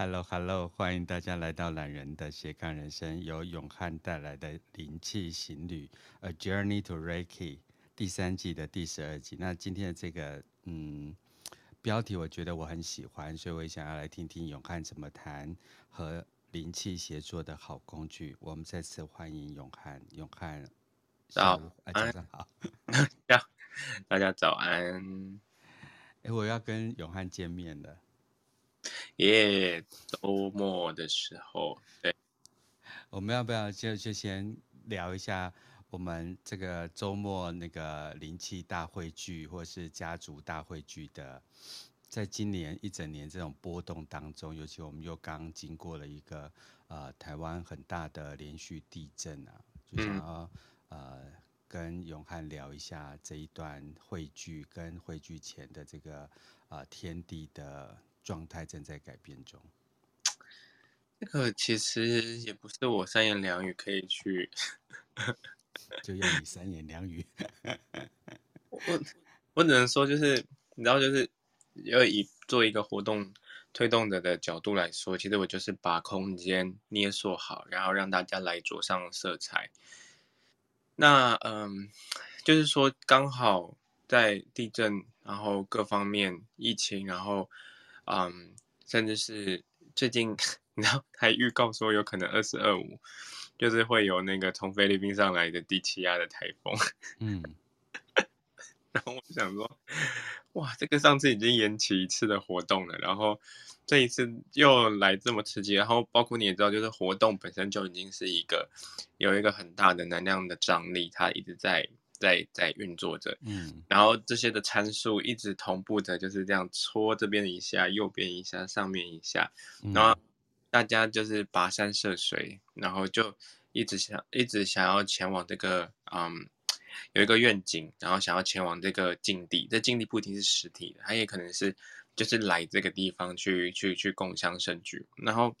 Hello，Hello，hello, 欢迎大家来到懒人的斜杠人生，由永汉带来的灵气行旅，A Journey to Reiki，第三季的第十二集。那今天的这个嗯标题，我觉得我很喜欢，所以我也想要来听听永汉怎么谈和灵气协作的好工具。我们再次欢迎永汉，永汉早安，早上好，大家早安。哎，我要跟永汉见面了。耶，周末的时候，对，我们要不要就就先聊一下我们这个周末那个灵气大汇聚，或是家族大汇聚的，在今年一整年这种波动当中，尤其我们又刚经过了一个呃台湾很大的连续地震啊，就想要、嗯、呃跟永汉聊一下这一段汇聚跟汇聚前的这个呃天地的。状态正在改变中。这个其实也不是我三言两语可以去，就要你三言两语。我我只能说，就是你知道，就是要以做一个活动推动者的角度来说，其实我就是把空间捏塑好，然后让大家来着上色彩。那嗯，就是说刚好在地震，然后各方面疫情，然后。嗯，甚至是最近，然后还预告说有可能二四二五，就是会有那个从菲律宾上来的低气压的台风。嗯，然后我就想说，哇，这个上次已经延期一次的活动了，然后这一次又来这么刺激，然后包括你也知道，就是活动本身就已经是一个有一个很大的能量的张力，它一直在。在在运作着，嗯，然后这些的参数一直同步着，就是这样搓这边一下，右边一下，上面一下，然后大家就是跋山涉水，然后就一直想一直想要前往这个，嗯，有一个愿景，然后想要前往这个境地，这境地不一定是实体的，它也可能是就是来这个地方去去去共襄盛举，然后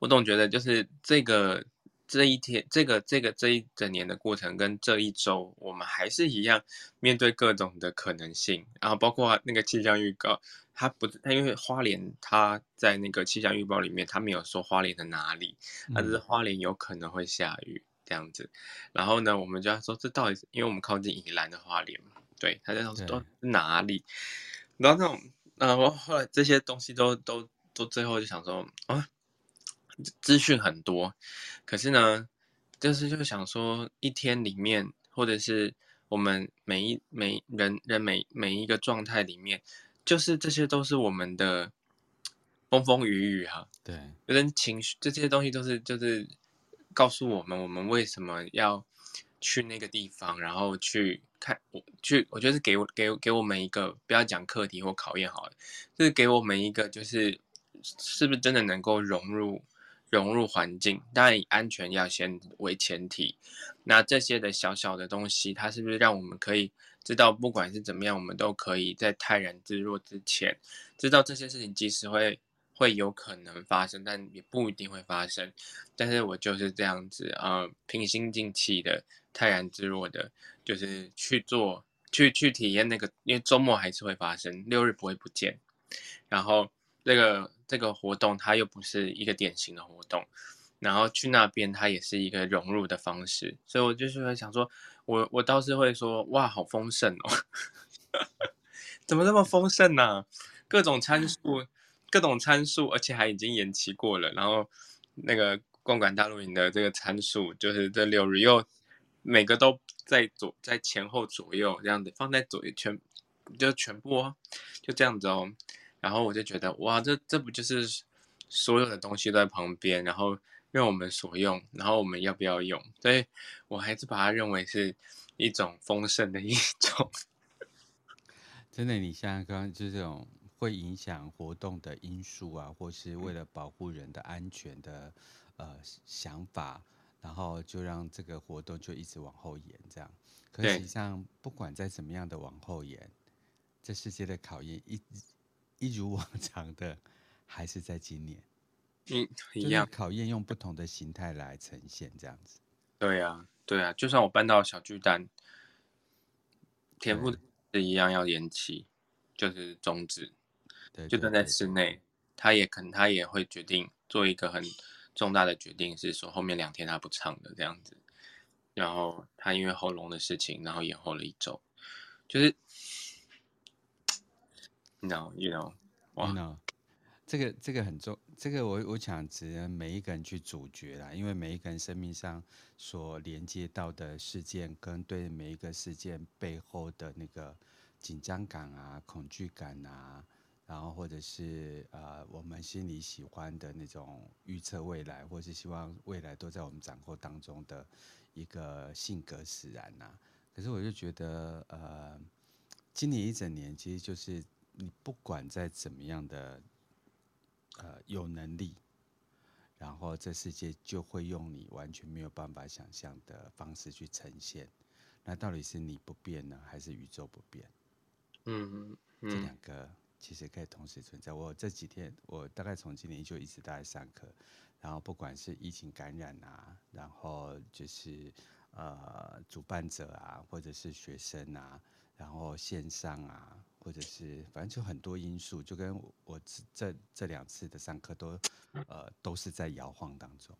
我总觉得就是这个。这一天，这个这个这一整年的过程，跟这一周，我们还是一样面对各种的可能性，然后包括那个气象预告，它不，它因为花莲，它在那个气象预报里面，它没有说花莲的哪里，它只是花莲有可能会下雨这样子。然后呢，我们就要说，这到底是因为我们靠近宜兰的花莲嘛？对，他在说都哪里？然后那种，然后后来这些东西都都都最后就想说啊。资讯很多，可是呢，就是就想说，一天里面，或者是我们每一每人人每每一个状态里面，就是这些都是我们的风风雨雨哈。对，有点情绪，这些东西都是就是告诉我们，我们为什么要去那个地方，然后去看，我去，我觉得是给我给给我们一个不要讲课题或考验好了，就是给我们一个就是是不是真的能够融入。融入环境，当然以安全要先为前提。那这些的小小的东西，它是不是让我们可以知道，不管是怎么样，我们都可以在泰然自若之前，知道这些事情即使会会有可能发生，但也不一定会发生。但是我就是这样子，呃，平心静气的、泰然自若的，就是去做、去去体验那个，因为周末还是会发生，六日不会不见。然后这个。这个活动它又不是一个典型的活动，然后去那边它也是一个融入的方式，所以我就是会想说，我我倒是会说，哇，好丰盛哦，怎么那么丰盛呢、啊？各种参数，各种参数，而且还已经延期过了，然后那个共管大露营的这个参数，就是这六日又每个都在左在前后左右这样子放在左右全就全部哦，就这样子哦。然后我就觉得，哇，这这不就是所有的东西都在旁边，然后任我们所用，然后我们要不要用？所以我还是把它认为是一种丰盛的一种。真的，你像刚刚就这种会影响活动的因素啊，或是为了保护人的安全的呃想法，然后就让这个活动就一直往后延，这样。可实际上，不管在怎么样的往后延，这世界的考验一。一如往常的，还是在今年，嗯，一样考验用不同的形态来呈现这样子。对呀，对呀，就算我搬到小巨蛋，田馥是一样要延期，就是终止，对，就算在室内，他也可能他也会决定做一个很重大的决定，是说后面两天他不唱的这样子。然后他因为喉咙的事情，然后延后了一周，就是，no you know，哇 no，这个这个很重，这个我我想只能每一个人去主角啦，因为每一个人生命上所连接到的事件，跟对每一个事件背后的那个紧张感啊、恐惧感啊，然后或者是呃我们心里喜欢的那种预测未来，或是希望未来都在我们掌控当中的。一个性格使然呐、可是我就觉得，呃，今年一整年其实就是你不管在怎么样的，呃，有能力，然后这世界就会用你完全没有办法想象的方式去呈现。那到底是你不变呢，还是宇宙不变？嗯嗯，这两个其实可以同时存在。我这几天，我大概从今年就一直都在上课。然后不管是疫情感染啊，然后就是呃主办者啊，或者是学生啊，然后线上啊，或者是反正就很多因素，就跟我这这两次的上课都呃都是在摇晃当中，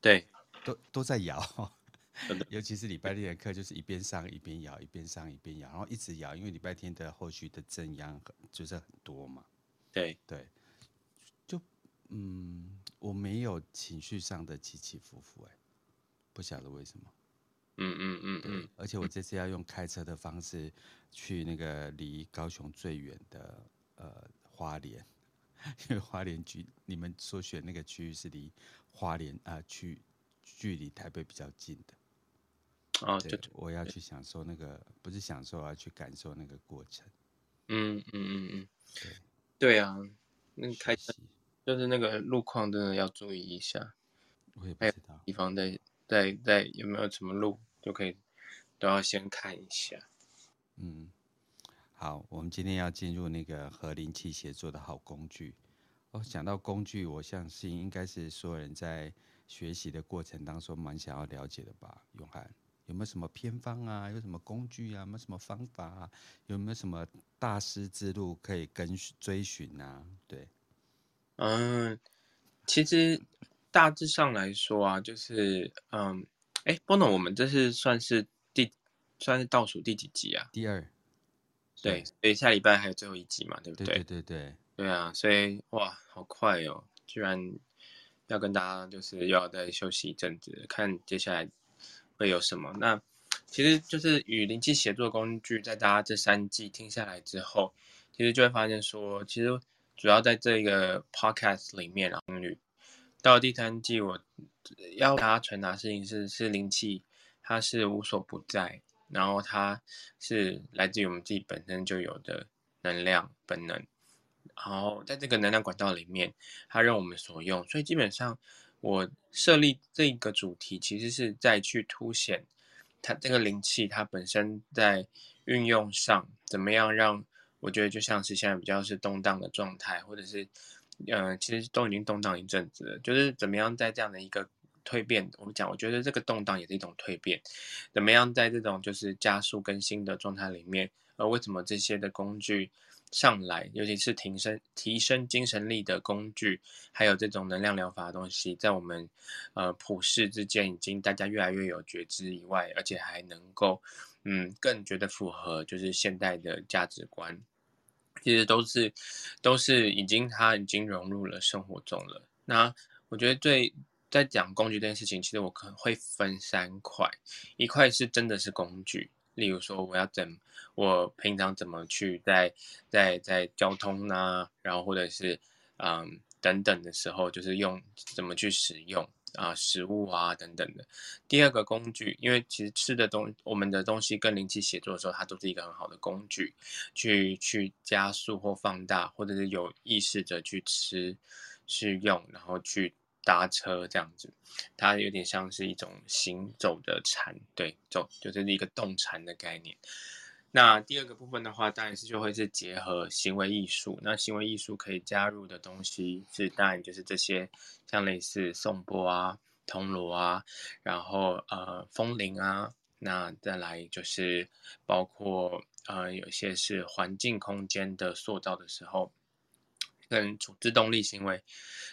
对，都都在摇，尤其是礼拜六的课就是一边上一边摇，一边上一边摇，然后一直摇，因为礼拜天的后续的正央就是很多嘛，对。对，就嗯。我没有情绪上的起起伏伏，哎，不晓得为什么。嗯嗯嗯嗯。而且我这次要用开车的方式去那个离高雄最远的呃花莲，因为花莲区你们所选那个区域是离花莲啊区距离台北比较近的。哦，对，对我要去享受那个，不是享受，我要去感受那个过程。嗯嗯嗯嗯。对。对啊，那开车。就是那个路况真的要注意一下，我也不知道地方在在在有没有什么路就可以都要先看一下。嗯，好，我们今天要进入那个和灵气协作的好工具。哦，讲到工具，我相信应该是所有人在学习的过程当中蛮想要了解的吧？永涵有没有什么偏方啊？有什么工具啊？有没有什么方法啊？有没有什么大师之路可以跟追寻啊？对。嗯，其实大致上来说啊，就是嗯，哎，波诺，我们这是算是第算是倒数第几集啊？第二，对，所以下礼拜还有最后一集嘛，对不对？对对对对，对啊，所以哇，好快哦，居然要跟大家就是又要再休息一阵子，看接下来会有什么。那其实就是与灵气协作工具，在大家这三季听下来之后，其实就会发现说，其实。主要在这个 podcast 里面啊，到第三季，我要大家传达事情是：是灵气，它是无所不在，然后它是来自于我们自己本身就有的能量本能，然后在这个能量管道里面，它让我们所用。所以基本上，我设立这个主题，其实是在去凸显它这个灵气，它本身在运用上怎么样让。我觉得就像是现在比较是动荡的状态，或者是，呃，其实都已经动荡一阵子了。就是怎么样在这样的一个蜕变，我们讲，我觉得这个动荡也是一种蜕变。怎么样在这种就是加速更新的状态里面，呃，为什么这些的工具上来，尤其是提升提升精神力的工具，还有这种能量疗法的东西，在我们呃普世之间已经大家越来越有觉知以外，而且还能够嗯更觉得符合就是现代的价值观。其实都是，都是已经它已经融入了生活中了。那我觉得最在讲工具这件事情，其实我可能会分三块，一块是真的是工具，例如说我要怎，我平常怎么去在在在交通啊，然后或者是嗯等等的时候，就是用怎么去使用。啊，食物啊等等的。第二个工具，因为其实吃的东，我们的东西跟灵气写作的时候，它都是一个很好的工具，去去加速或放大，或者是有意识的去吃、去用，然后去搭车这样子。它有点像是一种行走的禅，对，走就是一个动禅的概念。那第二个部分的话，当然是就会是结合行为艺术。那行为艺术可以加入的东西是，当然就是这些，像类似颂钵啊、铜锣啊，然后呃风铃啊，那再来就是包括呃有些是环境空间的塑造的时候，跟处置动力行为，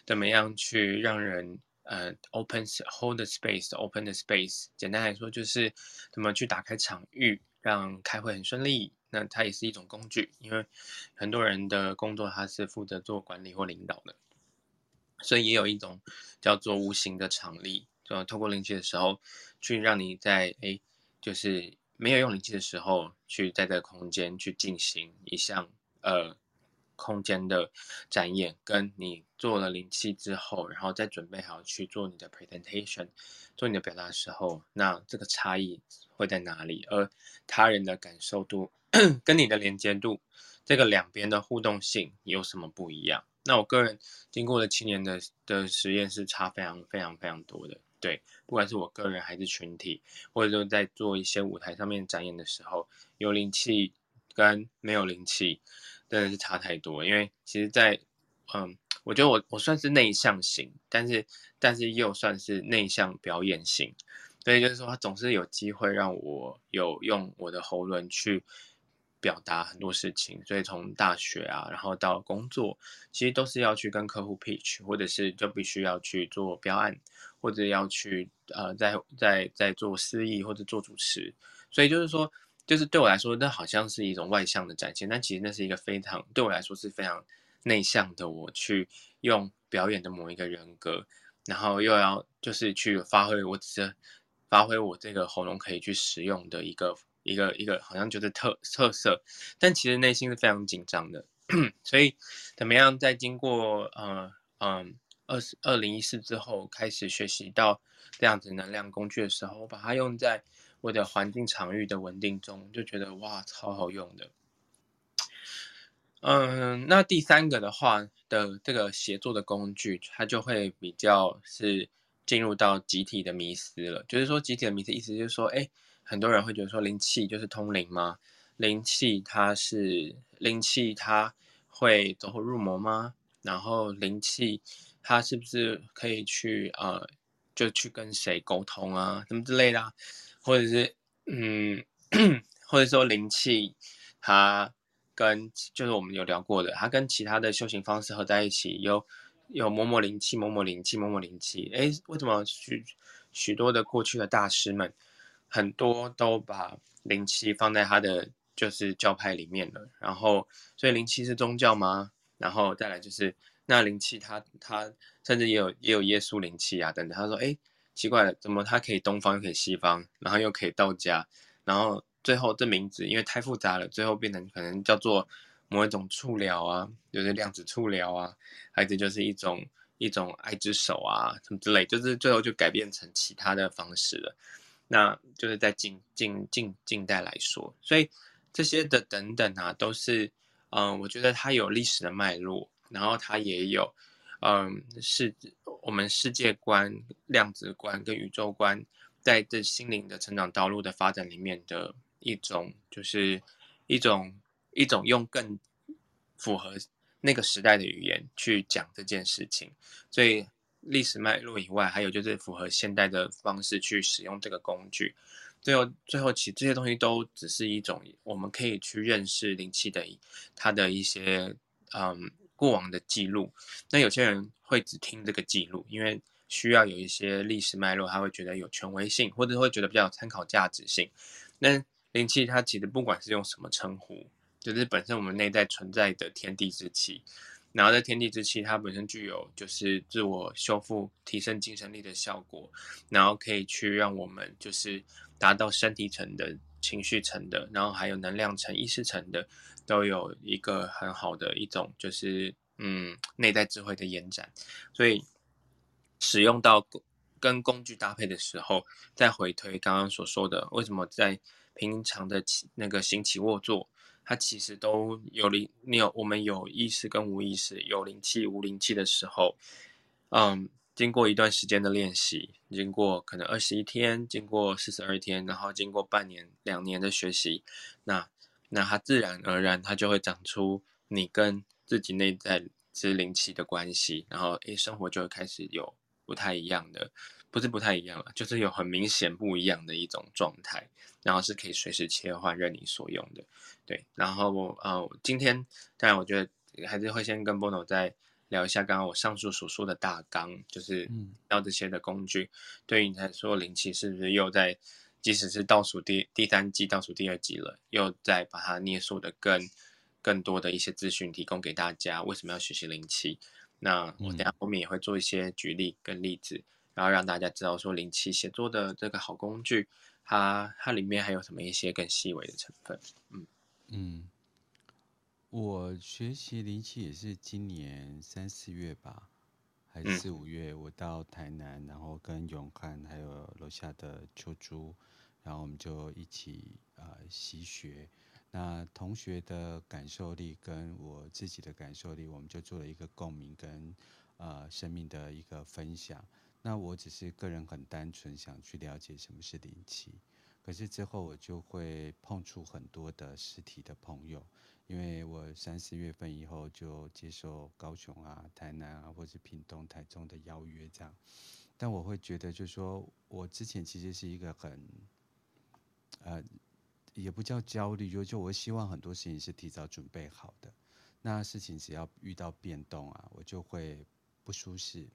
怎么样去让人呃 open hold the space open the space，简单来说就是怎么去打开场域，让开会很顺利。那它也是一种工具，因为很多人的工作他是负责做管理或领导的，所以也有一种叫做无形的场力，就透过灵气的时候，去让你在诶，就是没有用灵气的时候，去在这个空间去进行一项呃。空间的展演，跟你做了灵气之后，然后再准备好去做你的 presentation，做你的表达的时候，那这个差异会在哪里？而他人的感受度 跟你的连接度，这个两边的互动性有什么不一样？那我个人经过了七年的的实验，是差非常非常非常多的。对，不管是我个人还是群体，或者说在做一些舞台上面展演的时候，有灵气跟没有灵气。真的是差太多，因为其实在，嗯，我觉得我我算是内向型，但是但是又算是内向表演型，所以就是说，他总是有机会让我有用我的喉咙去表达很多事情。所以从大学啊，然后到工作，其实都是要去跟客户 pitch，或者是就必须要去做标案，或者要去呃，在在在做司仪或者做主持，所以就是说。就是对我来说，那好像是一种外向的展现，但其实那是一个非常对我来说是非常内向的。我去用表演的某一个人格，然后又要就是去发挥我只是发挥我这个喉咙可以去使用的一个一个一个，好像就是特特色，但其实内心是非常紧张的。所以怎么样在经过呃嗯二二零一四之后，开始学习到这样子能量工具的时候，我把它用在。我的环境场域的稳定中，就觉得哇，超好用的。嗯，那第三个的话的这个协作的工具，它就会比较是进入到集体的迷思了。就是说，集体的迷思意思就是说，哎，很多人会觉得说，灵气就是通灵吗？灵气它是灵气，它会走火入魔吗？然后灵气它是不是可以去呃，就去跟谁沟通啊，什么之类的？或者是，嗯，或者说灵气，它跟就是我们有聊过的，它跟其他的修行方式合在一起，有有某某灵气、某某灵气、某某灵气。哎，为什么许许多的过去的大师们，很多都把灵气放在他的就是教派里面了？然后，所以灵气是宗教吗？然后再来就是那灵气，它它甚至也有也有耶稣灵气啊等等。他说，哎。奇怪了，怎么它可以东方又可以西方，然后又可以道家，然后最后这名字因为太复杂了，最后变成可能叫做某一种触疗啊，就是量子触疗啊，还是就是一种一种爱之手啊什么之类，就是最后就改变成其他的方式了。那就是在近近近近代来说，所以这些的等等啊，都是嗯，我觉得它有历史的脉络，然后它也有嗯是。我们世界观、量子观跟宇宙观，在这心灵的成长道路的发展里面的一种，就是一种一种用更符合那个时代的语言去讲这件事情。所以历史脉络以外，还有就是符合现代的方式去使用这个工具。最后，最后其实这些东西都只是一种我们可以去认识灵气的它的一些嗯。过往的记录，那有些人会只听这个记录，因为需要有一些历史脉络，他会觉得有权威性，或者会觉得比较有参考价值性。那灵气它其实不管是用什么称呼，就是本身我们内在存在的天地之气，然后在天地之气它本身具有就是自我修复、提升精神力的效果，然后可以去让我们就是达到身体层的、情绪层的，然后还有能量层、意识层的。都有一个很好的一种，就是嗯，内在智慧的延展，所以使用到跟工具搭配的时候，再回推刚刚所说的，为什么在平常的起那个行起卧坐，它其实都有灵，你有我们有意识跟无意识，有灵气无灵气的时候，嗯，经过一段时间的练习，经过可能二十一天，经过四十二天，然后经过半年、两年的学习，那。那它自然而然，它就会长出你跟自己内在之灵气的关系，然后诶，生活就会开始有不太一样的，不是不太一样了，就是有很明显不一样的一种状态，然后是可以随时切换任你所用的，对。然后我呃，今天当然我觉得还是会先跟 Bono 在聊一下刚刚我上述所说的大纲，就是要这些的工具，嗯、对于你来说灵气是不是又在，即使是倒数第第三季、倒数第二季了，又在把它捏塑的更更多的一些资讯提供给大家，为什么要学习灵气？那我等下后面也会做一些举例跟例子，嗯、然后让大家知道说灵气写作的这个好工具，它它里面还有什么一些更细微的成分。嗯嗯，我学习灵气也是今年三四月吧，还是四五月，我到台南，然后跟永汉还有楼下的秋珠，然后我们就一起呃习学。那同学的感受力跟我自己的感受力，我们就做了一个共鸣跟呃生命的一个分享。那我只是个人很单纯想去了解什么是灵气，可是之后我就会碰触很多的实体的朋友，因为我三四月份以后就接受高雄啊、台南啊或者屏东、台中的邀约这样，但我会觉得就是说我之前其实是一个很呃。也不叫焦虑，就就我希望很多事情是提早准备好的。那事情只要遇到变动啊，我就会不舒适。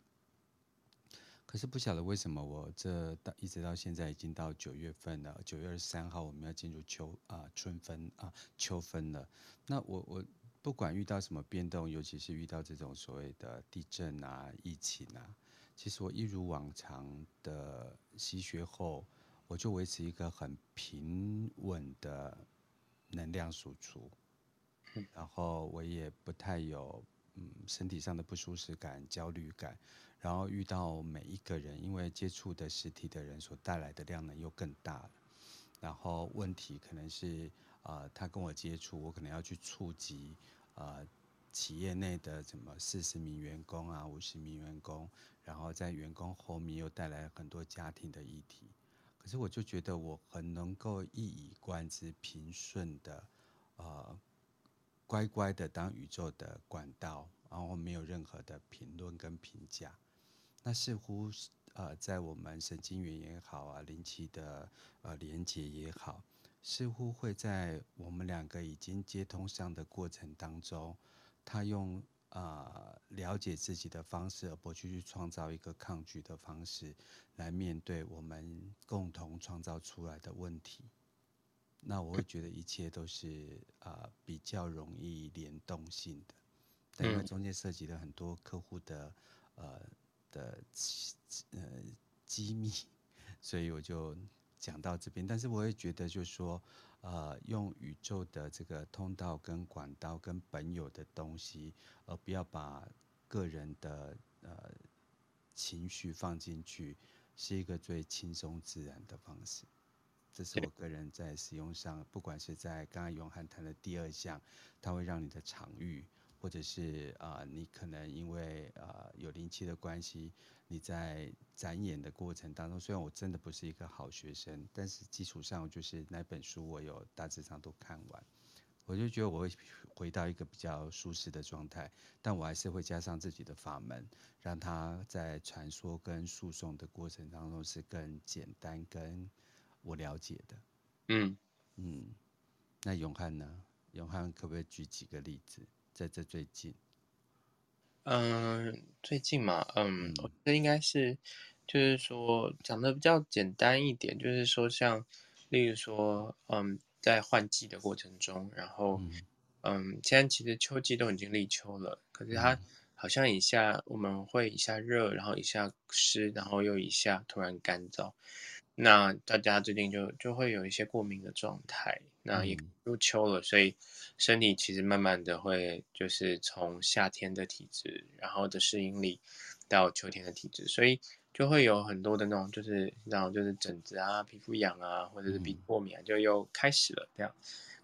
可是不晓得为什么，我这到一直到现在已经到九月份了，九月二十三号我们要进入秋啊春分啊秋分了。那我我不管遇到什么变动，尤其是遇到这种所谓的地震啊、疫情啊，其实我一如往常的吸血后。我就维持一个很平稳的能量输出，然后我也不太有嗯身体上的不舒适感、焦虑感，然后遇到每一个人，因为接触的实体的人所带来的量呢又更大了，然后问题可能是呃他跟我接触，我可能要去触及呃企业内的什么四十名员工啊、五十名员工，然后在员工后面又带来很多家庭的议题。可是我就觉得我很能够一以贯之、平顺的，呃，乖乖的当宇宙的管道，然后没有任何的评论跟评价。那似乎呃，在我们神经元也好啊，灵气的呃连接也好，似乎会在我们两个已经接通上的过程当中，他用。啊、呃，了解自己的方式，而不去去创造一个抗拒的方式，来面对我们共同创造出来的问题。那我会觉得一切都是啊、呃、比较容易联动性的，但因为中间涉及了很多客户的呃的呃机密，所以我就讲到这边。但是我也觉得就是说。呃，用宇宙的这个通道跟管道跟本有的东西，而不要把个人的呃情绪放进去，是一个最轻松自然的方式。这是我个人在使用上，不管是在刚刚永汉谈的第二项，它会让你的场域，或者是啊、呃，你可能因为啊、呃、有灵气的关系。你在展演的过程当中，虽然我真的不是一个好学生，但是基础上就是那本书我有大致上都看完，我就觉得我会回到一个比较舒适的状态，但我还是会加上自己的法门，让它在传说跟诉讼的过程当中是更简单、跟我了解的。嗯嗯，那永汉呢？永汉可不可以举几个例子，在这最近？嗯，最近嘛，嗯，我觉得应该是，就是说讲的比较简单一点，就是说像，例如说，嗯，在换季的过程中，然后，嗯，现在其实秋季都已经立秋了，可是它好像一下我们会一下热，然后一下湿，然后又一下突然干燥，那大家最近就就会有一些过敏的状态。那也入秋了，所以身体其实慢慢的会就是从夏天的体质，然后的适应力到秋天的体质，所以就会有很多的那种就是然后就是疹子啊、皮肤痒啊，或者是鼻过敏啊，就又开始了这样。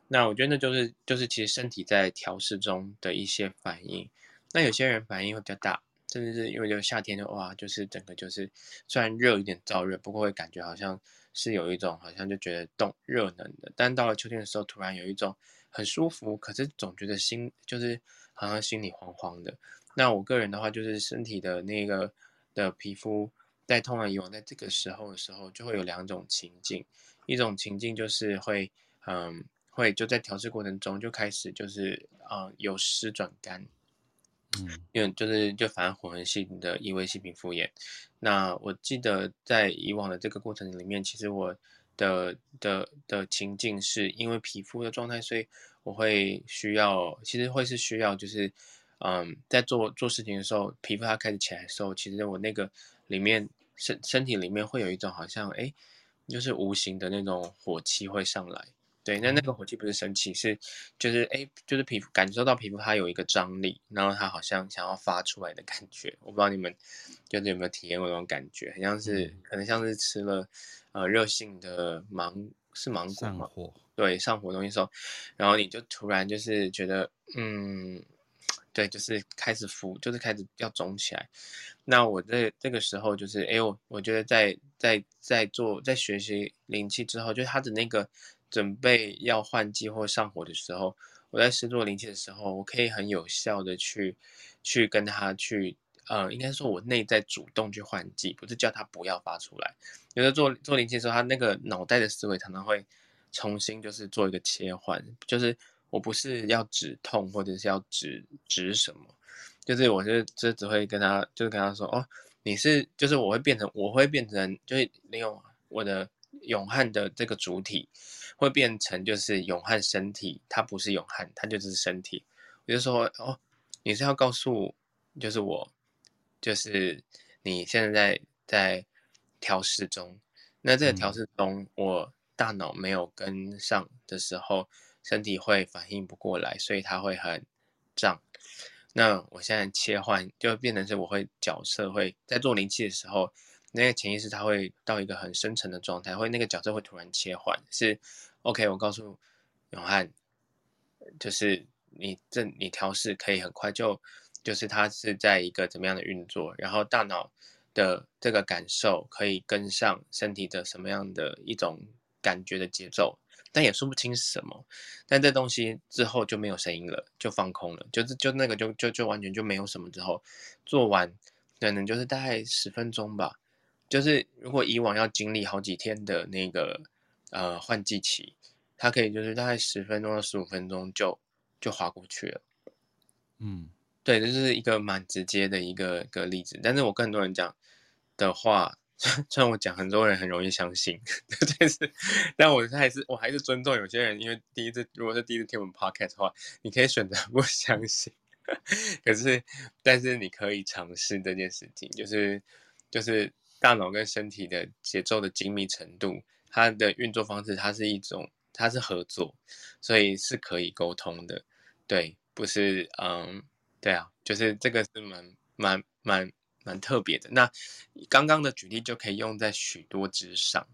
那我觉得那就是就是其实身体在调试中的一些反应。那有些人反应会比较大，甚至是因为就夏天的哇，就是整个就是虽然热有点燥热，不过会感觉好像。是有一种好像就觉得冻热能的，但到了秋天的时候，突然有一种很舒服，可是总觉得心就是好像心里慌慌的。那我个人的话，就是身体的那个的皮肤在通常以往在这个时候的时候，就会有两种情境，一种情境就是会嗯会就在调试过程中就开始就是呃由湿转干，嗯，因为就是就反而混合性的异位性皮肤炎。那我记得在以往的这个过程里面，其实我的的的情境是因为皮肤的状态，所以我会需要，其实会是需要就是嗯在做做事情的时候，皮肤它开始起来的时候，其实我那个里面身身体里面会有一种好像哎。就是无形的那种火气会上来，对，那那个火气不是生气，是就是哎，就是皮肤感受到皮肤它有一个张力，然后它好像想要发出来的感觉。我不知道你们就是有没有体验过那种感觉，很像是可能像是吃了呃热性的芒是芒果吗？上火。对，上火东西时候，然后你就突然就是觉得嗯。对，就是开始浮，就是开始要肿起来。那我这这个时候就是，哎，我我觉得在在在做在学习灵气之后，就是他的那个准备要换季或上火的时候，我在试做灵气的时候，我可以很有效的去去跟他去，呃，应该说我内在主动去换季，不是叫他不要发出来。有的做做灵气的时候，他那个脑袋的思维常常会重新就是做一个切换，就是。我不是要止痛，或者是要止止什么，就是我就就只会跟他，就是跟他说，哦，你是，就是我会变成，我会变成，就是利用我的永汉的这个主体，会变成就是永汉身体，它不是永汉，它就是身体。我就说，哦，你是要告诉，就是我，就是你现在在调试中，那这个调试中，我大脑没有跟上的时候。身体会反应不过来，所以它会很胀。那我现在切换，就变成是我会角色会在做灵气的时候，那个潜意识它会到一个很深层的状态，会那个角色会突然切换。是 OK，我告诉永汉，就是你这你调试可以很快就，就是它是在一个怎么样的运作，然后大脑的这个感受可以跟上身体的什么样的一种感觉的节奏。但也说不清是什么，但这东西之后就没有声音了，就放空了，就是就那个就就就完全就没有什么。之后做完可能就是大概十分钟吧，就是如果以往要经历好几天的那个呃换季期，它可以就是大概十分钟到十五分钟就就划过去了。嗯，对，这是一个蛮直接的一个一个例子。但是我跟很多人讲的话。虽然我讲很多人很容易相信，但是，但我还是我还是尊重有些人，因为第一次如果是第一次听我们 podcast 的话，你可以选择不 相信。可是，但是你可以尝试这件事情，就是就是大脑跟身体的节奏的精密程度，它的运作方式，它是一种它是合作，所以是可以沟通的。对，不是嗯，对啊，就是这个是蛮蛮蛮。蛮特别的。那刚刚的举例就可以用在许多之上。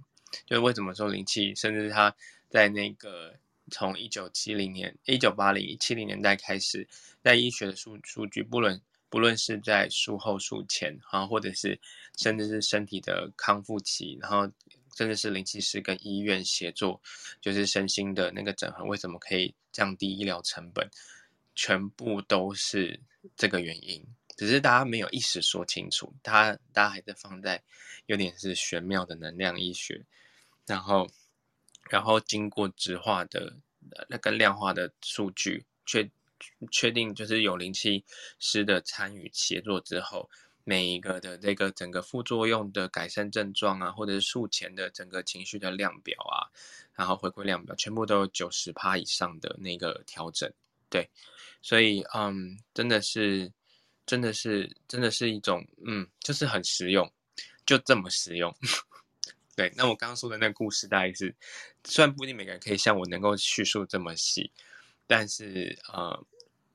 就是为什么说灵气，甚至它在那个从一九七零年、一九八零、七零年代开始，在医学的数数据，不论不论是在术后、术前，啊，或者是甚至是身体的康复期，然后甚至是灵气师跟医院协作，就是身心的那个整合，为什么可以降低医疗成本？全部都是这个原因。只是大家没有一时说清楚，他大家还在放在有点是玄妙的能量医学，然后然后经过质化的那个量化的数据，确确定就是有灵气师的参与协作之后，每一个的这个整个副作用的改善症状啊，或者是术前的整个情绪的量表啊，然后回归量表，全部都有九十趴以上的那个调整，对，所以嗯，真的是。真的是，真的是一种，嗯，就是很实用，就这么实用。对，那我刚刚说的那个故事，大概是，虽然不一定每个人可以像我能够叙述这么细，但是呃，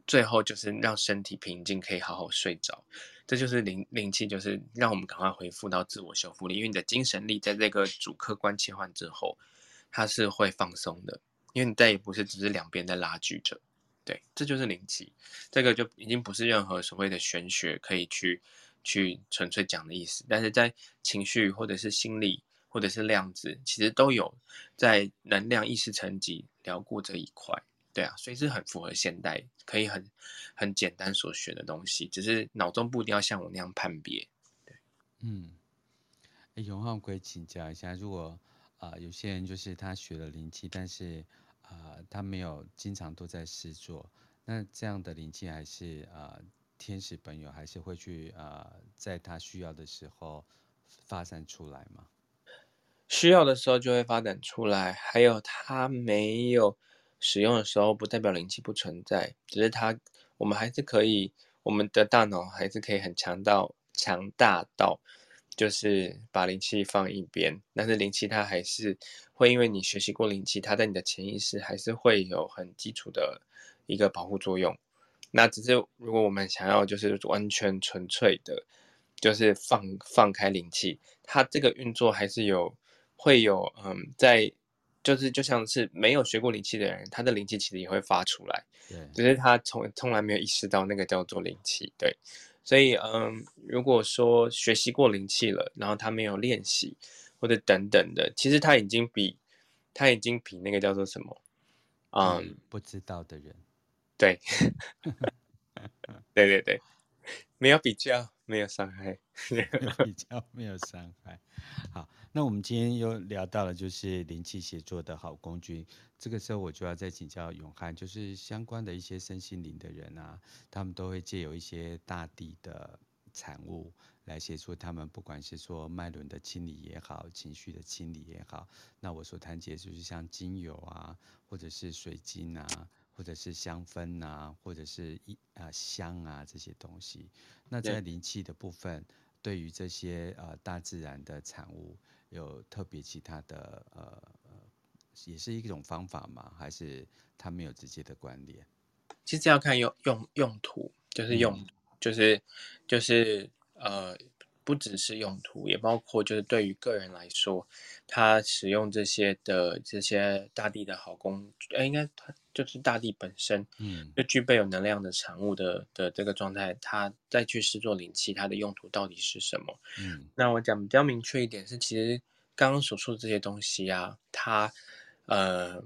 最后就是让身体平静，可以好好睡着。这就是灵灵气，就是让我们赶快恢复到自我修复力，因为你的精神力在这个主客观切换之后，它是会放松的，因为你再也不是只是两边在拉锯着。对，这就是灵气，这个就已经不是任何所谓的玄学可以去去纯粹讲的意思。但是在情绪或者是心理或者是量子，其实都有在能量意识层级聊过这一块。对啊，所以是很符合现代，可以很很简单所学的东西，只是脑中不一定要像我那样判别。对，嗯，永浩可以请教一下，如果啊、呃、有些人就是他学了灵气，但是。呃，他没有经常都在试做，那这样的灵气还是呃天使朋友还是会去啊在他需要的时候发散出来吗？需要的时候就会发展出来，还有他没有使用的时候，不代表灵气不存在，只是它我们还是可以，我们的大脑还是可以很强到强大到。就是把灵气放一边，但是灵气它还是会因为你学习过灵气，它在你的潜意识还是会有很基础的一个保护作用。那只是如果我们想要就是完全纯粹的，就是放放开灵气，它这个运作还是有会有嗯，在就是就像是没有学过灵气的人，他的灵气其实也会发出来，对，只是他从从来没有意识到那个叫做灵气，对。所以，嗯，如果说学习过灵气了，然后他没有练习，或者等等的，其实他已经比他已经比那个叫做什么，嗯，嗯不知道的人，对，对对对，没有比较，没有伤害，没有比较，没有伤害，好。那我们今天又聊到了，就是灵气协作的好工具。这个时候我就要再请教永汉，就是相关的一些身心灵的人啊，他们都会借由一些大地的产物来协助他们，不管是说脉轮的清理也好，情绪的清理也好。那我所谈及的就是像精油啊，或者是水晶啊，或者是香氛啊，或者是一啊香啊这些东西。那在灵气的部分，对于这些呃大自然的产物。有特别其他的呃呃，也是一种方法吗？还是它没有直接的关联？其实要看用用用途，就是用、嗯、就是就是呃，不只是用途，也包括就是对于个人来说，他使用这些的这些大地的好工，呃，应该它就是大地本身，嗯，就具备有能量的产物的的这个状态，它再去施作灵气，它的用途到底是什么？嗯，那我讲比较明确一点是，其实刚刚所说的这些东西啊，它呃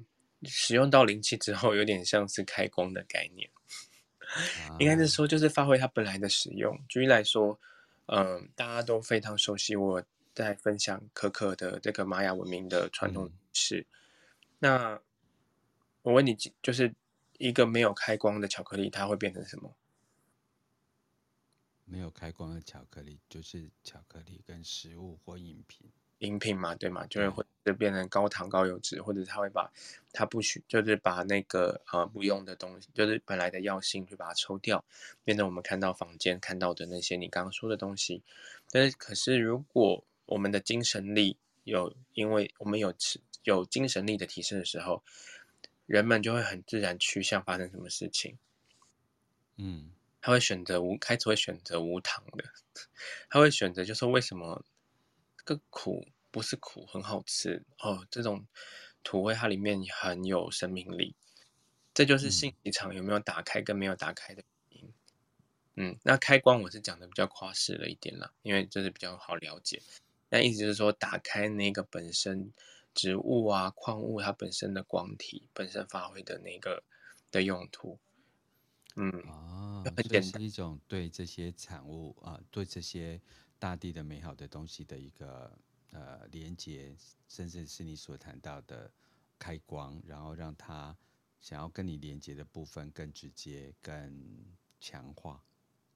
使用到灵气之后，有点像是开光的概念，啊、应该是说就是发挥它本来的使用。举例来说，嗯、呃，大家都非常熟悉我在分享可可的这个玛雅文明的传统仪式，嗯、那。我问你，就是一个没有开光的巧克力，它会变成什么？没有开光的巧克力就是巧克力跟食物或饮品，饮品嘛，对吗？就是会就变成高糖高油脂，或者它会把它不许，就是把那个呃不用的东西，就是本来的药性，去把它抽掉，变成我们看到房间看到的那些你刚刚说的东西。但是可是如果我们的精神力有，因为我们有有精神力的提升的时候。人们就会很自然趋向发生什么事情，嗯，他会选择无开始会选择无糖的，他会选择就是为什么这个苦不是苦很好吃哦，这种土味它里面很有生命力，这就是信息场有没有打开跟没有打开的原因。嗯，那开关我是讲的比较夸饰了一点啦，因为这是比较好了解，那意思就是说打开那个本身。植物啊，矿物它本身的光体本身发挥的那个的用途，嗯，哦，这是一种对这些产物啊，对这些大地的美好的东西的一个呃连接，甚至是你所谈到的开光，然后让它想要跟你连接的部分更直接、更强化。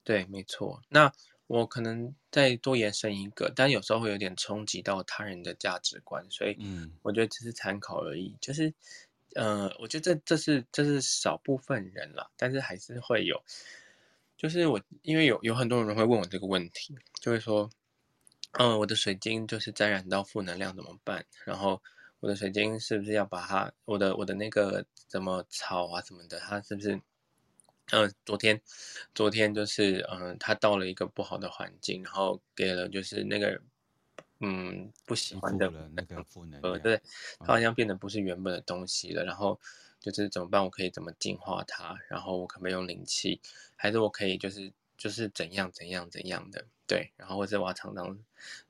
对，没错。那。我可能再多延伸一个，但有时候会有点冲击到他人的价值观，所以嗯我觉得只是参考而已。就是，呃，我觉得这这是这是少部分人啦，但是还是会有。就是我因为有有很多人会问我这个问题，就会说，嗯、呃，我的水晶就是沾染到负能量怎么办？然后我的水晶是不是要把它，我的我的那个什么草啊什么的，它是不是？嗯、呃，昨天，昨天就是，嗯、呃，他到了一个不好的环境，然后给了就是那个，嗯，不喜欢的那个负能呃，对，他好像变得不是原本的东西了，嗯、然后就是怎么办？我可以怎么净化它？然后我可不可以用灵气？还是我可以就是就是怎样怎样怎样的？对，然后或者我要常常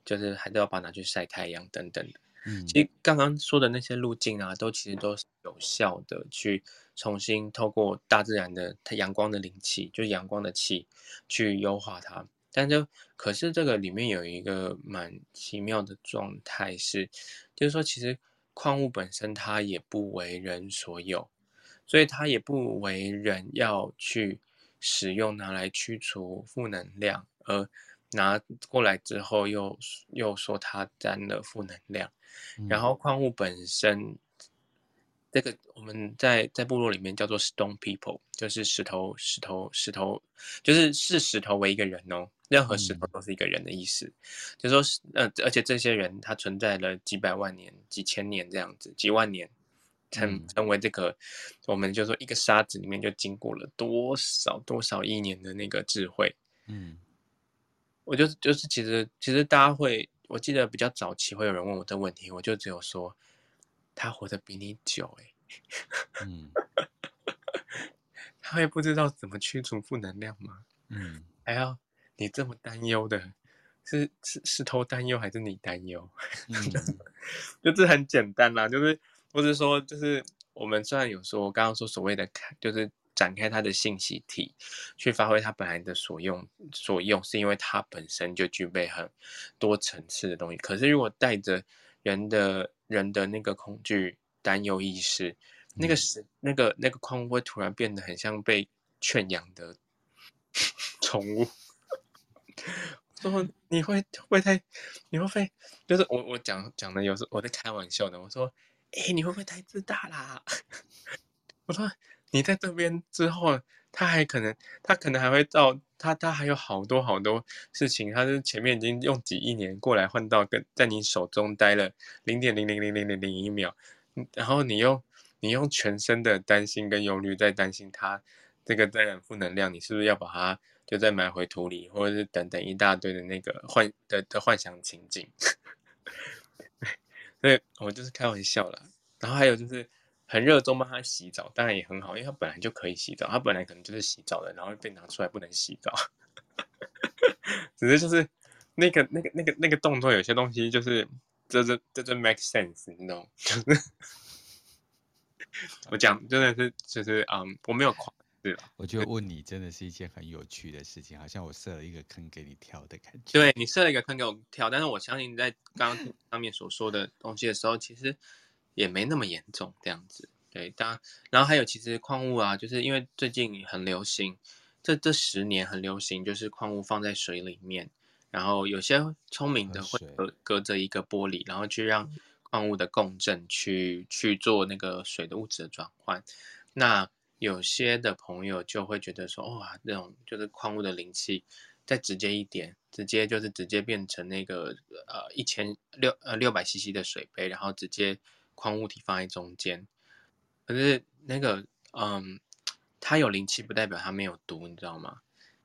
就是还是要把它拿去晒太阳等等的。嗯，其实刚刚说的那些路径啊，都其实都是有效的去。重新透过大自然的它阳光的灵气，就是阳光的气，去优化它。但就可是这个里面有一个蛮奇妙的状态是，就是说其实矿物本身它也不为人所有，所以它也不为人要去使用，拿来驱除负能量，而拿过来之后又又说它沾了负能量。嗯、然后矿物本身，这个我们在在部落里面叫做 Stone People，就是石头石头石头，就是视石头为一个人哦。任何石头都是一个人的意思，嗯、就是说，呃，而且这些人他存在了几百万年、几千年这样子，几万年，成成为这个，嗯、我们就说一个沙子里面就经过了多少多少亿年的那个智慧。嗯，我就就是其实其实大家会，我记得比较早期会有人问我这个问题，我就只有说，他活得比你久哎，嗯，他会不知道怎么驱除负能量吗？嗯，还要。你这么担忧的，是是是偷担忧还是你担忧？嗯、就是很简单啦，就是或者说，就是我们虽然有说，我刚刚说所谓的看，就是展开它的信息体，去发挥它本来的所用所用，是因为它本身就具备很多层次的东西。可是如果带着人的人的那个恐惧、担忧意识，那个是、嗯、那个那个矿物会突然变得很像被圈养的 宠物。说你会会太，你会不会就是我我讲讲的有时候我在开玩笑的，我说哎、欸、你会不会太自大啦？我说你在这边之后，他还可能他可能还会到他他还有好多好多事情，他是前面已经用几亿年过来换到跟在你手中待了零点零零零零零零一秒，然后你用你用全身的担心跟忧虑在担心他这个沾染负能量，你是不是要把它？就再埋回土里，或者是等等一大堆的那个幻的的幻想情景，所以我就是开玩笑啦。然后还有就是很热衷帮他洗澡，当然也很好，因为他本来就可以洗澡，他本来可能就是洗澡的，然后被拿出来不能洗澡。只是就是那个那个那个那个动作，有些东西就是这这这这 make sense，你知道 是我讲真的是就是嗯，um, 我没有夸。对，我就问你，真的是一件很有趣的事情，好像我设了一个坑给你跳的感觉。对，你设了一个坑给我跳，但是我相信在刚刚上面所说的东西的时候，其实也没那么严重这样子。对，当然，然后还有其实矿物啊，就是因为最近很流行，这这十年很流行，就是矿物放在水里面，然后有些聪明的会隔隔着一个玻璃，然后去让矿物的共振去去做那个水的物质的转换，那。有些的朋友就会觉得说，哇，那种就是矿物的灵气，再直接一点，直接就是直接变成那个呃一千六呃六百 CC 的水杯，然后直接矿物体放在中间。可是那个嗯，它有灵气不代表它没有毒，你知道吗？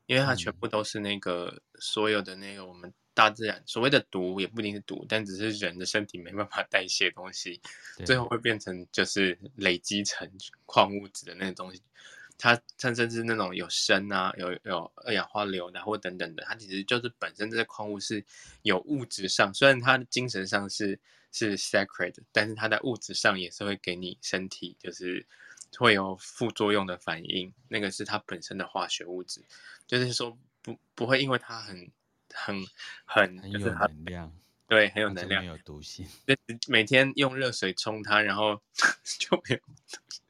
因为它全部都是那个所有的那个我们。大自然所谓的毒也不一定是毒，但只是人的身体没办法 代谢东西，最后会变成就是累积成矿物质的那个东西。它它甚至那种有砷啊，有有二氧化硫的或等等的，它其实就是本身这些矿物是有物质上，虽然它的精神上是是 sacred，但是它在物质上也是会给你身体就是会有副作用的反应。那个是它本身的化学物质，就是说不不会因为它很。很很很有能量，对，很有能量，没有毒性。每天用热水冲它，然后 就没有毒性。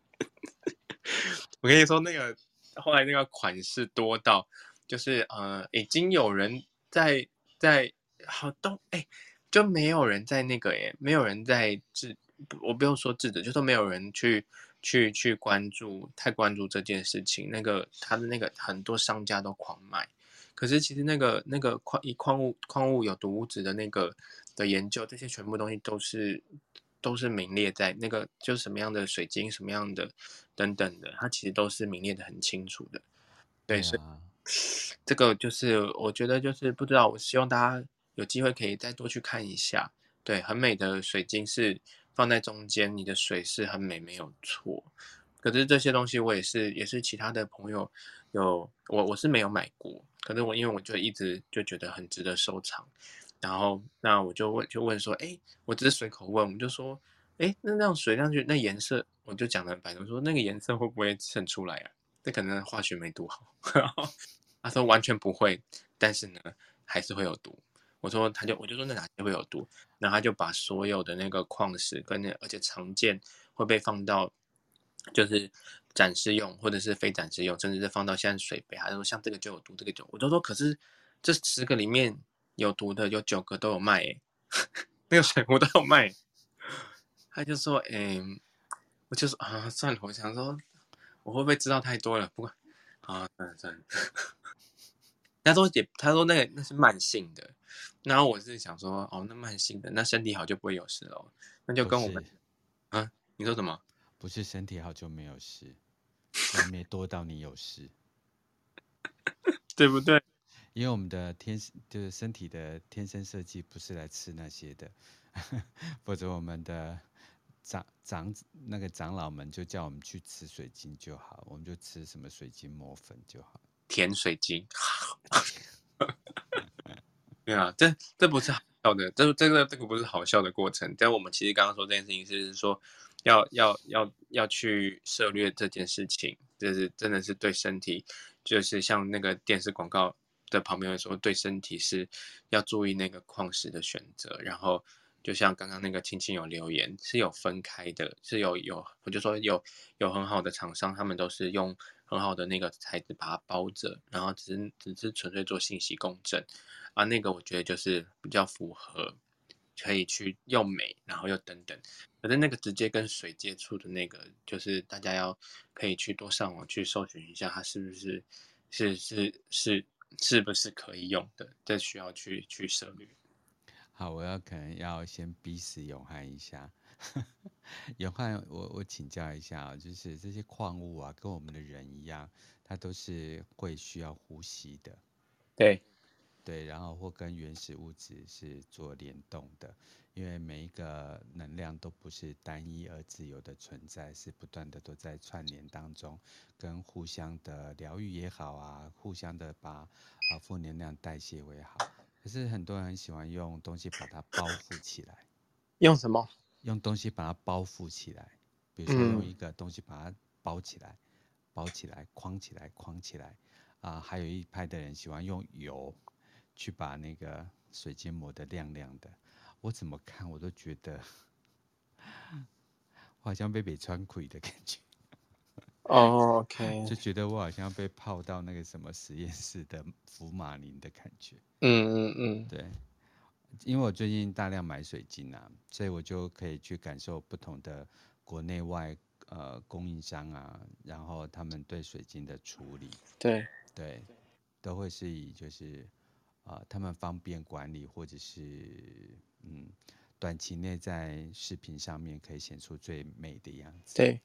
我跟你说，那个后来那个款式多到，就是呃，已经有人在在好多哎，就没有人在那个耶，没有人在制，我不用说制止，就说没有人去去去关注，太关注这件事情。那个他的那个很多商家都狂卖。可是其实那个那个矿以矿物矿物有毒物质的那个的研究，这些全部东西都是都是名列在那个就是什么样的水晶什么样的等等的，它其实都是名列的很清楚的。对，是、啊、这个就是我觉得就是不知道，我希望大家有机会可以再多去看一下。对，很美的水晶是放在中间，你的水是很美，没有错。可是这些东西我也是也是其他的朋友有我我是没有买过。可是我因为我就一直就觉得很值得收藏，然后那我就问就问说，哎，我只是随口问，我就说，哎，那那样水上去那颜色，我就讲了白我说那个颜色会不会渗出来啊？这可能化学没读好。然后他说完全不会，但是呢还是会有毒。我说他就我就说那哪些会有毒，然后他就把所有的那个矿石跟那而且常见会被放到就是展示用或者是非展示用，甚至是放到像水杯，还是说像这个就有毒，这个就我都说可是这十个里面有毒的有九个都有卖诶，那个水壶都有卖，他就说诶，我就说啊算了，我想说我会不会知道太多了？不过啊算了算了。他说也，他说那个那是慢性的，然后我是想说，哦，那慢性的，那身体好就不会有事了，那就跟我们，啊，你说什么？不是身体好就没有事，还没多到你有事，对不对？因为我们的天就是身体的天生设计不是来吃那些的，否则我们的长长那个长老们就叫我们去吃水晶就好，我们就吃什么水晶磨粉就好。甜水晶，对啊，这这不是好笑的，这这个这个不是好笑的过程。但我们其实刚刚说这件事情，是说要要要要去涉猎这件事情，就是真的是对身体，就是像那个电视广告的旁边说，对身体是要注意那个矿石的选择。然后就像刚刚那个青青有留言，是有分开的，是有有，我就说有有很好的厂商，他们都是用。很好的那个材质把它包着，然后只是只是纯粹做信息共振，啊，那个我觉得就是比较符合，可以去又美，然后又等等。反正那个直接跟水接触的那个，就是大家要可以去多上网去搜寻一下，它是不是是是是是不是可以用的，这需要去去涉猎。好，我要可能要先逼死永汉一下。永汉，我我请教一下啊，就是这些矿物啊，跟我们的人一样，它都是会需要呼吸的，对，对，然后或跟原始物质是做联动的，因为每一个能量都不是单一而自由的存在，是不断的都在串联当中，跟互相的疗愈也好啊，互相的把啊负能量代谢为好。可是很多人很喜欢用东西把它包覆起来，用什么？用东西把它包覆起来，比如说用一个东西把它包起来、嗯、包起来、框起来、框起来，啊，还有一派的人喜欢用油去把那个水晶磨得亮亮的。我怎么看我都觉得，我好像被北川葵的感觉。哦、oh，OK，就觉得我好像被泡到那个什么实验室的福马林的感觉。嗯嗯嗯，对。因为我最近大量买水晶啊，所以我就可以去感受不同的国内外呃供应商啊，然后他们对水晶的处理，对对，都会是以就是啊、呃、他们方便管理，或者是嗯短期内在视频上面可以显出最美的样子。对，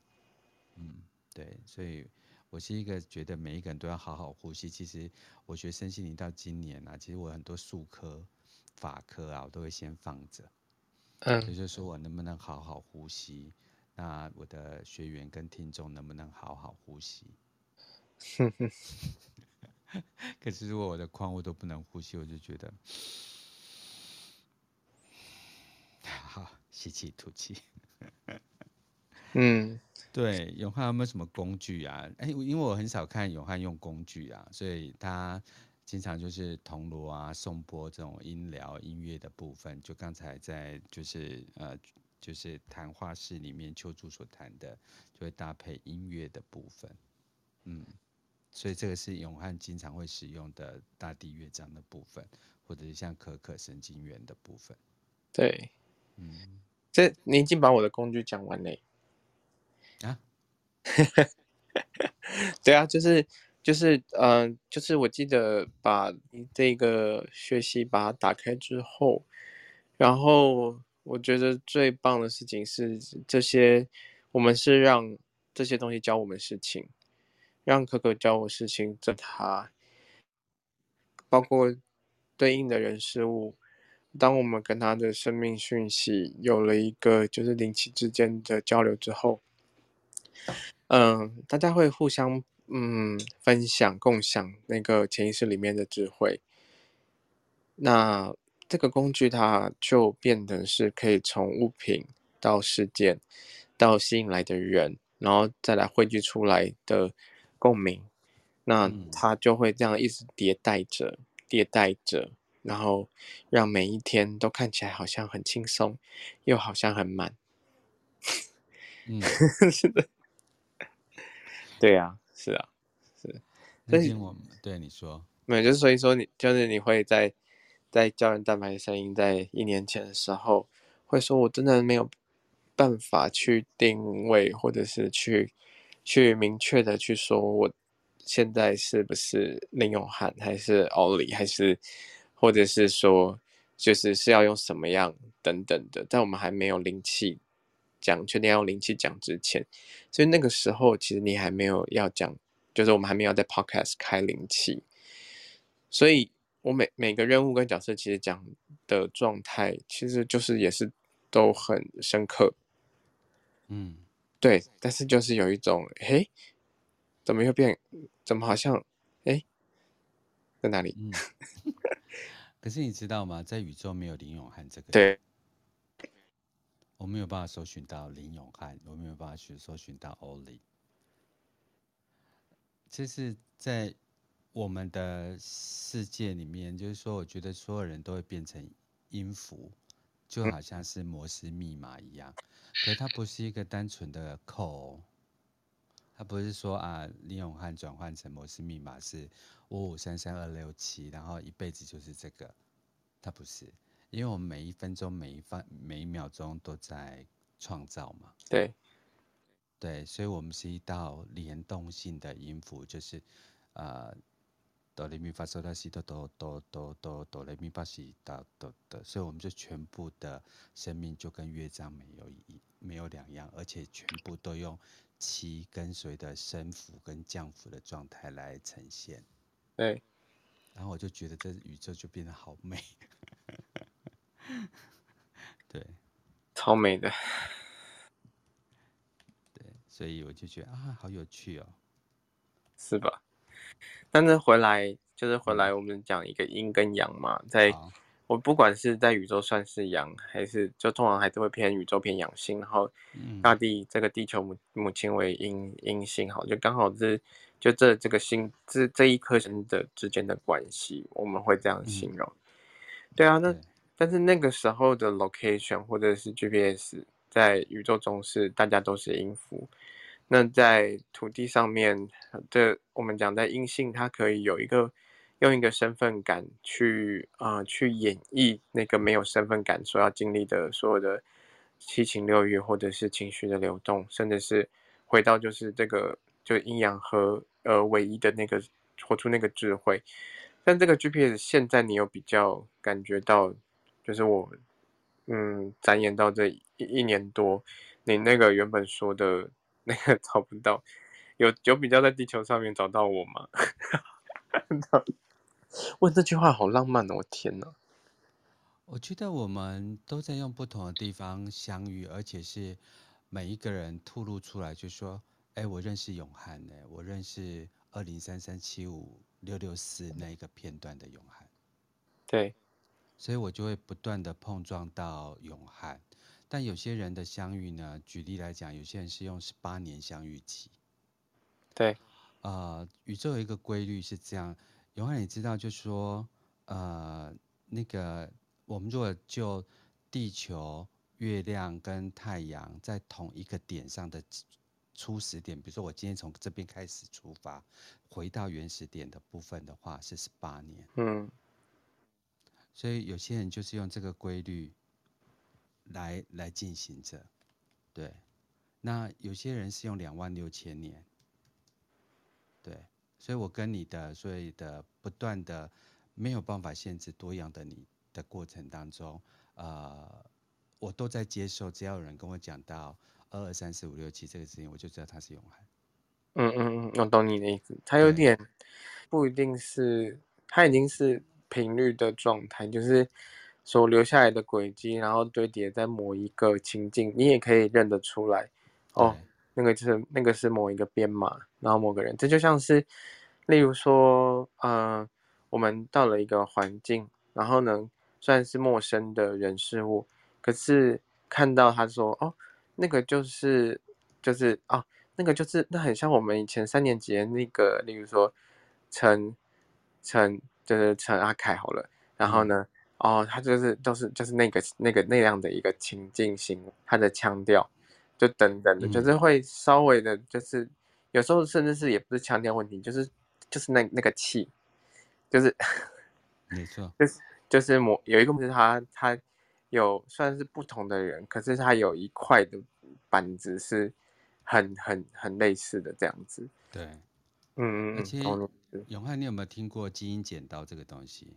嗯对，所以我是一个觉得每一个人都要好好呼吸。其实我学身心灵到今年啊，其实我很多术科。法科啊，我都会先放着，嗯，也就是说我能不能好好呼吸？那我的学员跟听众能不能好好呼吸？可是如果我的矿物都不能呼吸，我就觉得，好，吸气吐气。嗯，对，永汉有没有什么工具啊？哎，因为我很少看永汉用工具啊，所以他。经常就是铜锣啊、颂钵这种音疗音乐的部分，就刚才在就是呃就是谈话室里面秋柱所谈的，就会搭配音乐的部分，嗯，所以这个是永汉经常会使用的大地乐章的部分，或者是像可可神经元的部分。对，嗯，这你已经把我的工具讲完嘞，啊？对啊，就是。就是，嗯、就是我记得把这个学习把它打开之后，然后我觉得最棒的事情是这些，我们是让这些东西教我们事情，让可可教我事情，这他包括对应的人事物，当我们跟他的生命讯息有了一个就是灵气之间的交流之后，嗯、呃，大家会互相。嗯，分享、共享那个潜意识里面的智慧，那这个工具它就变成是可以从物品到事件，到吸引来的人，然后再来汇聚出来的共鸣，那它就会这样一直迭代着、迭代着，然后让每一天都看起来好像很轻松，又好像很满。嗯，是的，对呀、啊，是啊，是。那天我们对你说，没有，就是所以说你就是你会在在胶原蛋白的声音在一年前的时候，会说我真的没有办法去定位，或者是去去明确的去说我现在是不是林永汉，还是奥利，还是或者是说就是是要用什么样等等的，但我们还没有灵气。讲确定要用灵气讲之前，所以那个时候其实你还没有要讲，就是我们还没有在 podcast 开灵气，所以我每每个任务跟角色其实讲的状态，其实就是也是都很深刻，嗯，对，但是就是有一种，诶，怎么又变，怎么好像，诶，在哪里？嗯，可是你知道吗？在宇宙没有林永汉这个，对。我没有办法搜寻到林永汉，我没有办法去搜寻到欧里。这是在我们的世界里面，就是说，我觉得所有人都会变成音符，就好像是摩斯密码一样。可是它不是一个单纯的扣，它不是说啊，林永汉转换成摩斯密码是五五三三二六七，然后一辈子就是这个，它不是。因为我们每一分钟、每一分、每一秒钟都在创造嘛，对，对，所以我们是一道联动性的音符，就是呃，哆来咪发嗦拉西哆哆哆哆哆哆来咪发西哆哆哆，所以我们就全部的生命就跟乐章没有一没有两样，而且全部都用七跟随的升符跟降符的状态来呈现，对，然后我就觉得这宇宙就变得好美。对，超美的。对，所以我就觉得啊，好有趣哦，是吧？但是回来就是回来，我们讲一个阴跟阳嘛，在我不管是在宇宙算是阳，还是就通常还是会偏宇宙偏阳性，然后大地这个地球母母亲为阴阴性，好，就刚好是就这这个星这这一颗星的之间的关系，我们会这样形容。嗯、对啊，那。但是那个时候的 location 或者是 GPS 在宇宙中是大家都是音符，那在土地上面，这我们讲在阴性，它可以有一个用一个身份感去啊、去演绎那个没有身份感所要经历的所有的七情六欲或者是情绪的流动，甚至是回到就是这个就阴阳和呃唯一的那个活出那个智慧。但这个 GPS 现在你有比较感觉到？就是我，嗯，展演到这一一年多，你那个原本说的那个 找不到，有有比较在地球上面找到我吗？问这句话好浪漫哦！我天哪！我觉得我们都在用不同的地方相遇，而且是每一个人吐露出来，就说：“哎，我认识永汉呢，我认识二零三三七五六六四那一个片段的永汉。”对。所以我就会不断的碰撞到永汉，但有些人的相遇呢，举例来讲，有些人是用十八年相遇期。对，呃，宇宙有一个规律是这样，永汉你知道，就是说，呃，那个我们如果就地球、月亮跟太阳在同一个点上的初始点，比如说我今天从这边开始出发，回到原始点的部分的话，是十八年。嗯。所以有些人就是用这个规律来来进行着，对。那有些人是用两万六千年，对。所以我跟你的所以的不断的没有办法限制多样的你的过程当中，呃，我都在接受。只要有人跟我讲到二二三四五六七这个事情，我就知道他是永汉。嗯嗯嗯，我懂你的意思。他有点不一定是，他已经是。频率的状态就是所留下来的轨迹，然后堆叠在某一个情境，你也可以认得出来。哦，那个就是那个是某一个编码，然后某个人，这就像是，例如说，呃，我们到了一个环境，然后呢，虽然是陌生的人事物，可是看到他说，哦，那个就是就是哦，那个就是那很像我们以前三年级的那个，例如说陈陈。陈就是陈阿凯好了，然后呢，嗯、哦，他就是就是就是那个那个那样的一个情境型，他的腔调，就等等的，嗯、就是会稍微的，就是有时候甚至是也不是腔调问题，就是就是那那个气，就是 没错，就是就是某有一个是他他有算是不同的人，可是他有一块的板子是很很很类似的这样子，对，嗯嗯，而且永汉，你有没有听过基因剪刀这个东西？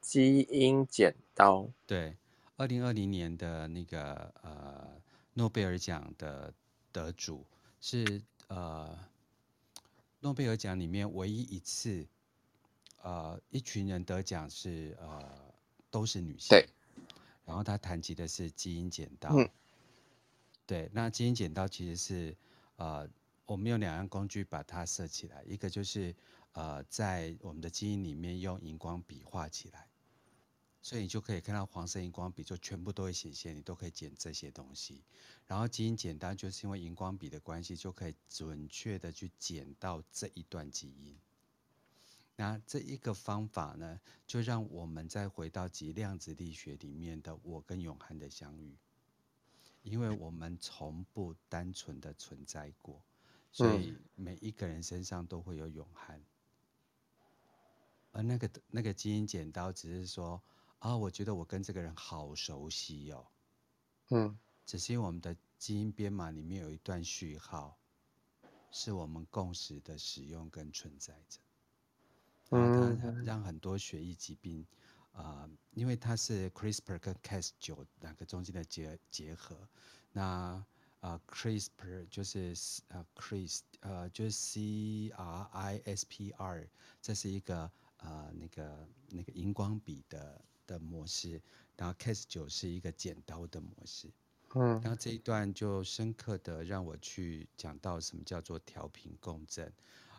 基因剪刀，对，二零二零年的那个呃诺贝尔奖的得主是呃诺贝尔奖里面唯一一次呃一群人得奖是呃都是女性，对，然后他谈及的是基因剪刀，嗯，对，那基因剪刀其实是呃我们用两样工具把它设起来，一个就是呃在我们的基因里面用荧光笔画起来。所以你就可以看到黄色荧光笔就全部都会显现，你都可以剪这些东西。然后基因剪刀就是因为荧光笔的关系，就可以准确的去剪到这一段基因。那这一个方法呢，就让我们再回到极量子力学里面的我跟永恒的相遇，因为我们从不单纯的存在过，所以每一个人身上都会有永汉。而那个那个基因剪刀只是说。啊，我觉得我跟这个人好熟悉哦。嗯，只是因为我们的基因编码里面有一段序号，是我们共识的使用跟存在着。嗯，它让很多血液疾病，啊、呃，因为它是 CRISPR 跟 Cas 九两个中间的结结合。那啊、呃、，CRISPR 就是呃 CRIS 呃就是 C R I S P R，这是一个呃那个那个荧光笔的。的模式，然后 Cas9 是一个剪刀的模式，嗯，然后这一段就深刻的让我去讲到什么叫做调频共振，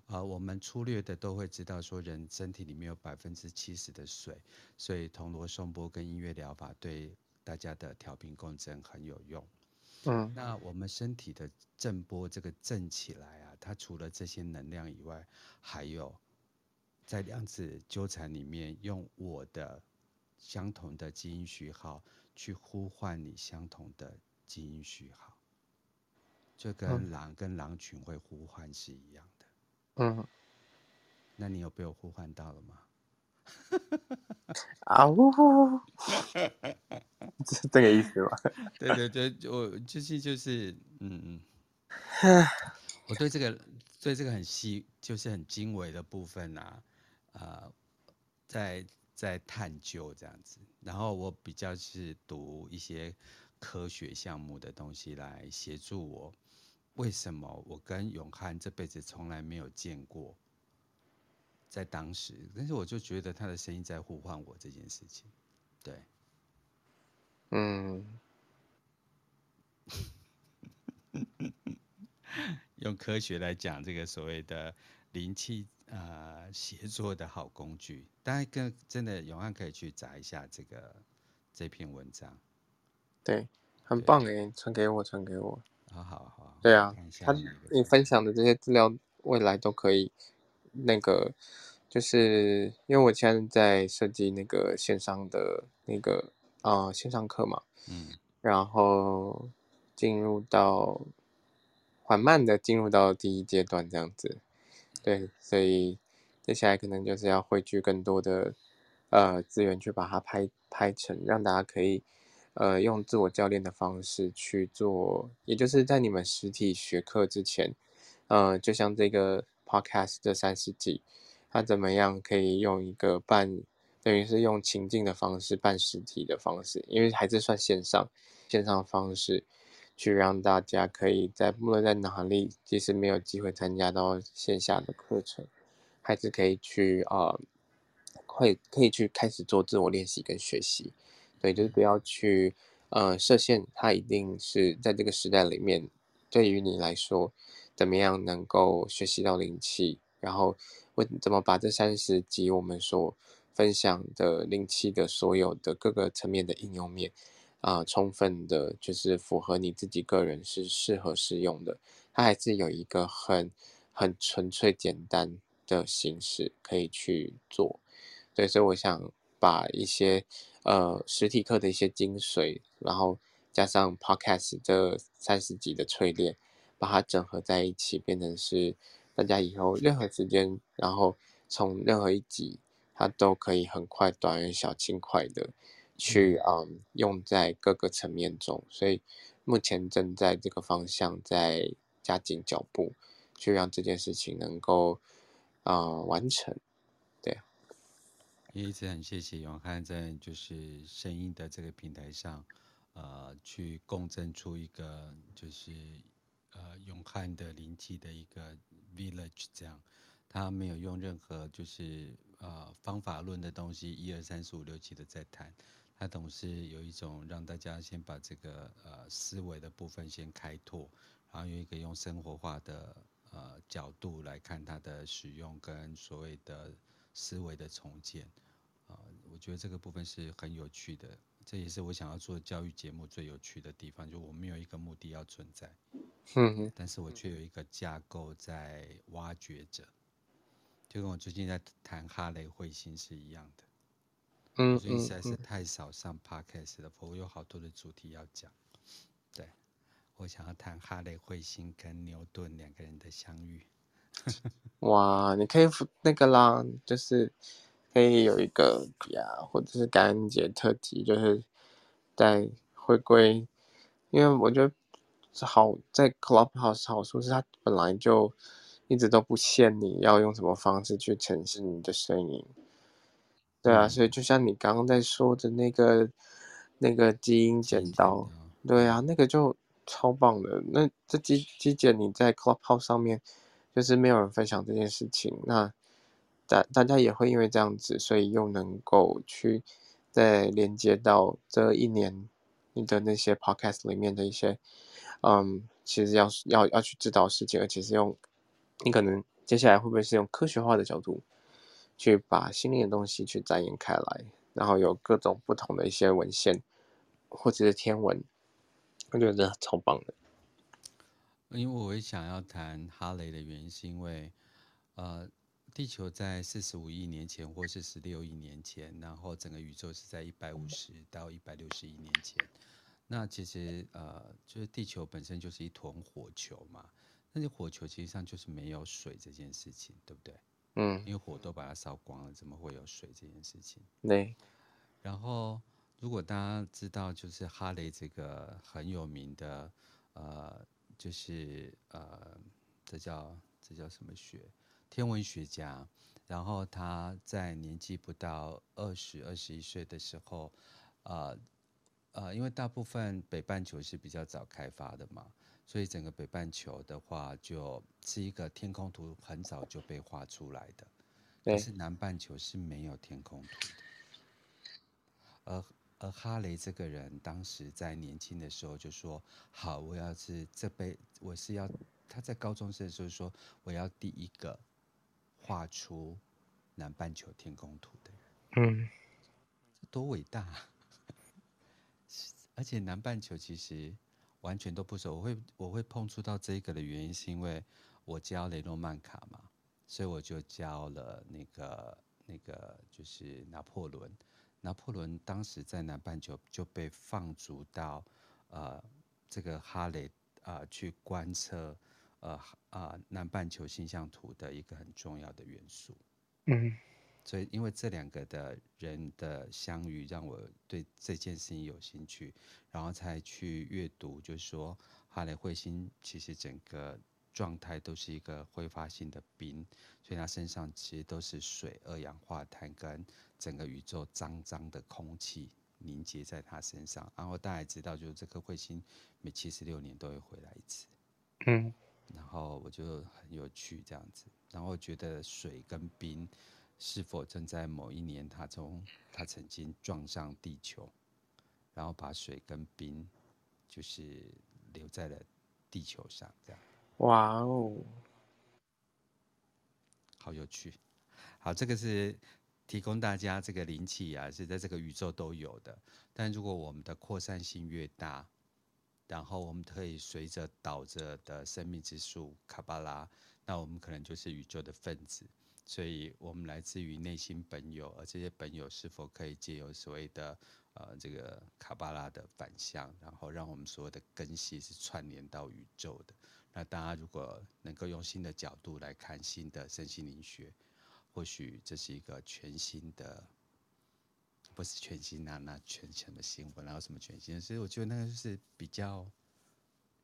啊、呃，我们粗略的都会知道说人身体里面有百分之七十的水，所以铜锣颂波跟音乐疗法对大家的调频共振很有用，嗯，那我们身体的震波这个震起来啊，它除了这些能量以外，还有在量子纠缠里面用我的。相同的基因序号去呼唤你相同的基因序号，就跟狼跟狼群会呼唤是一样的。嗯，那你有被我呼唤到了吗？啊呜，是 这个意思吗？对 对对，我就是就是嗯嗯，我 对这个对这个很细，就是很精微的部分啊，呃，在。在探究这样子，然后我比较是读一些科学项目的东西来协助我。为什么我跟永汉这辈子从来没有见过？在当时，但是我就觉得他的声音在呼唤我这件事情。对，嗯，用科学来讲这个所谓的灵气。啊，协作的好工具，大家跟真的永汉可以去找一下这个这篇文章，对，很棒哎，传给我，传给我，好好好，对啊，他你分享的这些资料，未来都可以，那个就是因为我现在在设计那个线上的那个啊、呃、线上课嘛，嗯，然后进入到缓慢的进入到第一阶段这样子。对，所以接下来可能就是要汇聚更多的呃资源去把它拍拍成，让大家可以呃用自我教练的方式去做，也就是在你们实体学课之前，呃，就像这个 podcast 这三十集，它怎么样可以用一个半等于是用情境的方式办实体的方式，因为还是算线上线上方式。去让大家可以在无论在哪里，即使没有机会参加到线下的课程，还是可以去啊，会、可以去开始做自我练习跟学习。对，就是不要去呃设限，它一定是在这个时代里面，对于你来说，怎么样能够学习到灵气，然后问怎么把这三十集我们所分享的灵气的所有的各个层面的应用面。啊、充分的，就是符合你自己个人是适合使用的，它还是有一个很很纯粹简单的形式可以去做。对，所以我想把一些呃实体课的一些精髓，然后加上 Podcast 这三十集的淬炼，把它整合在一起，变成是大家以后任何时间，然后从任何一集，它都可以很快、短而小、轻快的去嗯用在各个层面中。所以目前正在这个方向在加紧脚步，去让这件事情能够啊、呃、完成。也一直很谢谢永汉在就是声音的这个平台上，呃，去共振出一个就是呃永汉的灵气的一个 village，这样，他没有用任何就是呃方法论的东西，一二三四五六七的在谈，他总是有一种让大家先把这个呃思维的部分先开拓，然后有一个用生活化的呃角度来看它的使用跟所谓的思维的重建。呃我觉得这个部分是很有趣的，这也是我想要做教育节目最有趣的地方。就我没有一个目的要存在，嗯，但是我却有一个架构在挖掘着，就跟我最近在谈哈雷彗星是一样的。嗯，我最近实在是太少上 podcast 了，我有好多的主题要讲。对，我想要谈哈雷彗星跟牛顿两个人的相遇。哇，你可以那个啦，就是。可以有一个呀，或者是感恩节特辑，就是在回归，因为我觉得好在 Clubhouse 好处是它本来就一直都不限你要用什么方式去呈现你的声音，对啊，所以就像你刚刚在说的那个那个基因剪刀，对啊，那个就超棒的。那这基基剪你在 Clubhouse 上面就是没有人分享这件事情，那。大大家也会因为这样子，所以又能够去再连接到这一年你的那些 podcast 里面的一些，嗯，其实要要要去知道事情，而且是用你可能接下来会不会是用科学化的角度去把心灵的东西去展演开来，然后有各种不同的一些文献或者是天文，我觉得超棒的。因为我会想要谈哈雷的原因，是因为呃。地球在四十五亿年前，或是十六亿年前，然后整个宇宙是在一百五十到一百六十亿年前。那其实呃，就是地球本身就是一团火球嘛。那些火球其实上就是没有水这件事情，对不对？嗯。因为火都把它烧光了，怎么会有水这件事情？对。然后，如果大家知道，就是哈雷这个很有名的，呃，就是呃，这叫这叫什么学？天文学家，然后他在年纪不到二十二十一岁的时候，呃呃，因为大部分北半球是比较早开发的嘛，所以整个北半球的话，就是一个天空图很早就被画出来的。但是南半球是没有天空图的。而而哈雷这个人当时在年轻的时候就说：“好，我要是这辈我是要他在高中生的时候说我要第一个。”画出南半球天空图的人，嗯，多伟大啊！而且南半球其实完全都不熟。我会我会碰触到这个的原因，是因为我教雷诺曼卡嘛，所以我就教了那个那个就是拿破仑。拿破仑当时在南半球就被放逐到呃这个哈雷啊、呃、去观测。呃啊，南半球星象图的一个很重要的元素，嗯，所以因为这两个的人的相遇，让我对这件事情有兴趣，然后才去阅读，就是说哈雷彗星其实整个状态都是一个挥发性的冰，所以它身上其实都是水、二氧化碳跟整个宇宙脏脏的空气凝结在它身上。然后大家也知道，就是这颗彗星每七十六年都会回来一次，嗯。然后我就很有趣这样子，然后觉得水跟冰是否正在某一年，它从它曾经撞上地球，然后把水跟冰就是留在了地球上，这样。哇哦，好有趣。好，这个是提供大家这个灵气啊，是在这个宇宙都有的。但如果我们的扩散性越大，然后我们可以随着倒着的生命之树卡巴拉，那我们可能就是宇宙的分子。所以我们来自于内心本有，而这些本有是否可以借由所谓的呃这个卡巴拉的反向，然后让我们所有的根系是串联到宇宙的。那大家如果能够用新的角度来看新的身心灵学，或许这是一个全新的，不是全新啊，那全新的新闻，然后什么全新的？所以我觉得那个就是比较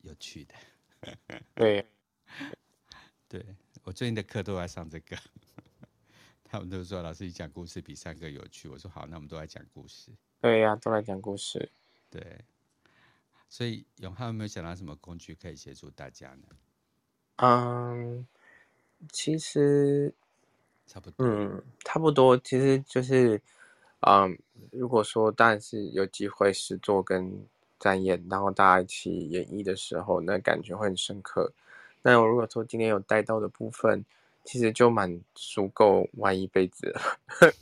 有趣的。对，对我最近的课都在上这个，他们都说老师你讲故事比上课有趣。我说好，那我们都来讲故事。对呀、啊，都来讲故事。对。所以永汉有没有想到什么工具可以协助大家呢？嗯，其实差不多，嗯，差不多，其实就是，嗯，如果说但是有机会是做跟展演，然后大家一起演绎的时候，那感觉会很深刻。那我如果说今天有带到的部分，其实就蛮足够玩一辈子了。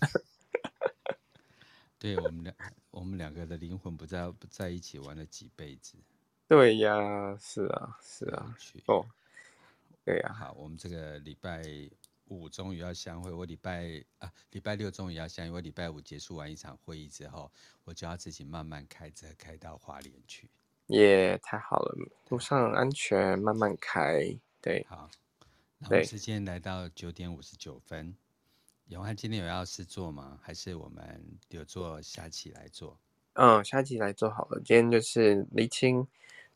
对我们两，我们两个的灵魂不在不在一起玩了几辈子。对呀，是啊，是啊。哦，对呀。好，我们这个礼拜五终于要相会。我礼拜啊，礼拜六终于要相会。我礼拜五结束完一场会议之后，我就要自己慢慢开车开到花莲去。耶，太好了，路上安全，慢慢开。对，好。那我们时间来到九点五十九分。永汉今天有要事做吗？还是我们有做下期来做？嗯，下期来做好了。今天就是厘清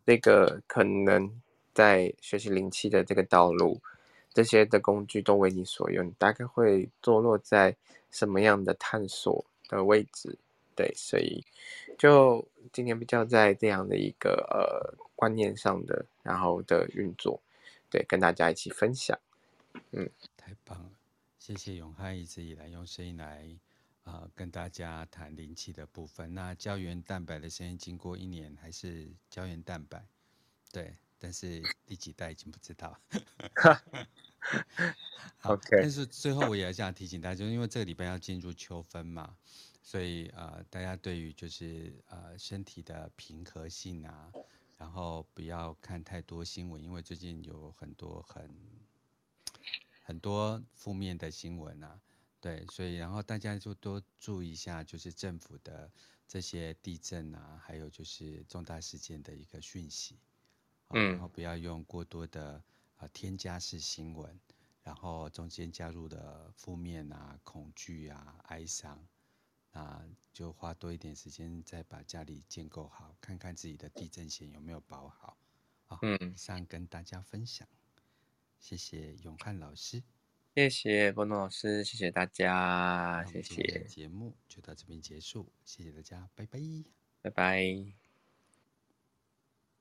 那个可能在学习灵气的这个道路，这些的工具都为你所用，你大概会坐落在什么样的探索的位置？对，所以就今天比较在这样的一个呃观念上的，然后的运作，对，跟大家一起分享。嗯，太棒了。谢谢永汉一直以来用声音来啊、跟大家谈灵气的部分。那胶原蛋白的声音经过一年还是胶原蛋白，对，但是第几代已经不知道。好，Okay. 但是最后我也要这样提醒大家，就因为这个礼拜要进入秋分嘛，所以啊、呃，大家对于就是呃身体的平和性啊，然后不要看太多新闻，因为最近有很多很。很多负面的新闻啊，对，所以然后大家就多注意一下，就是政府的这些地震啊，还有就是重大事件的一个讯息，嗯，然后不要用过多的啊添加式新闻，然后中间加入的负面啊、恐惧啊、哀伤，啊，就花多一点时间再把家里建构好，看看自己的地震险有没有保好，啊，嗯，以上跟大家分享。谢谢永汉老师，谢谢波诺老师，谢谢大家，谢谢。节目就到这边结束，谢谢大家，拜拜，拜拜。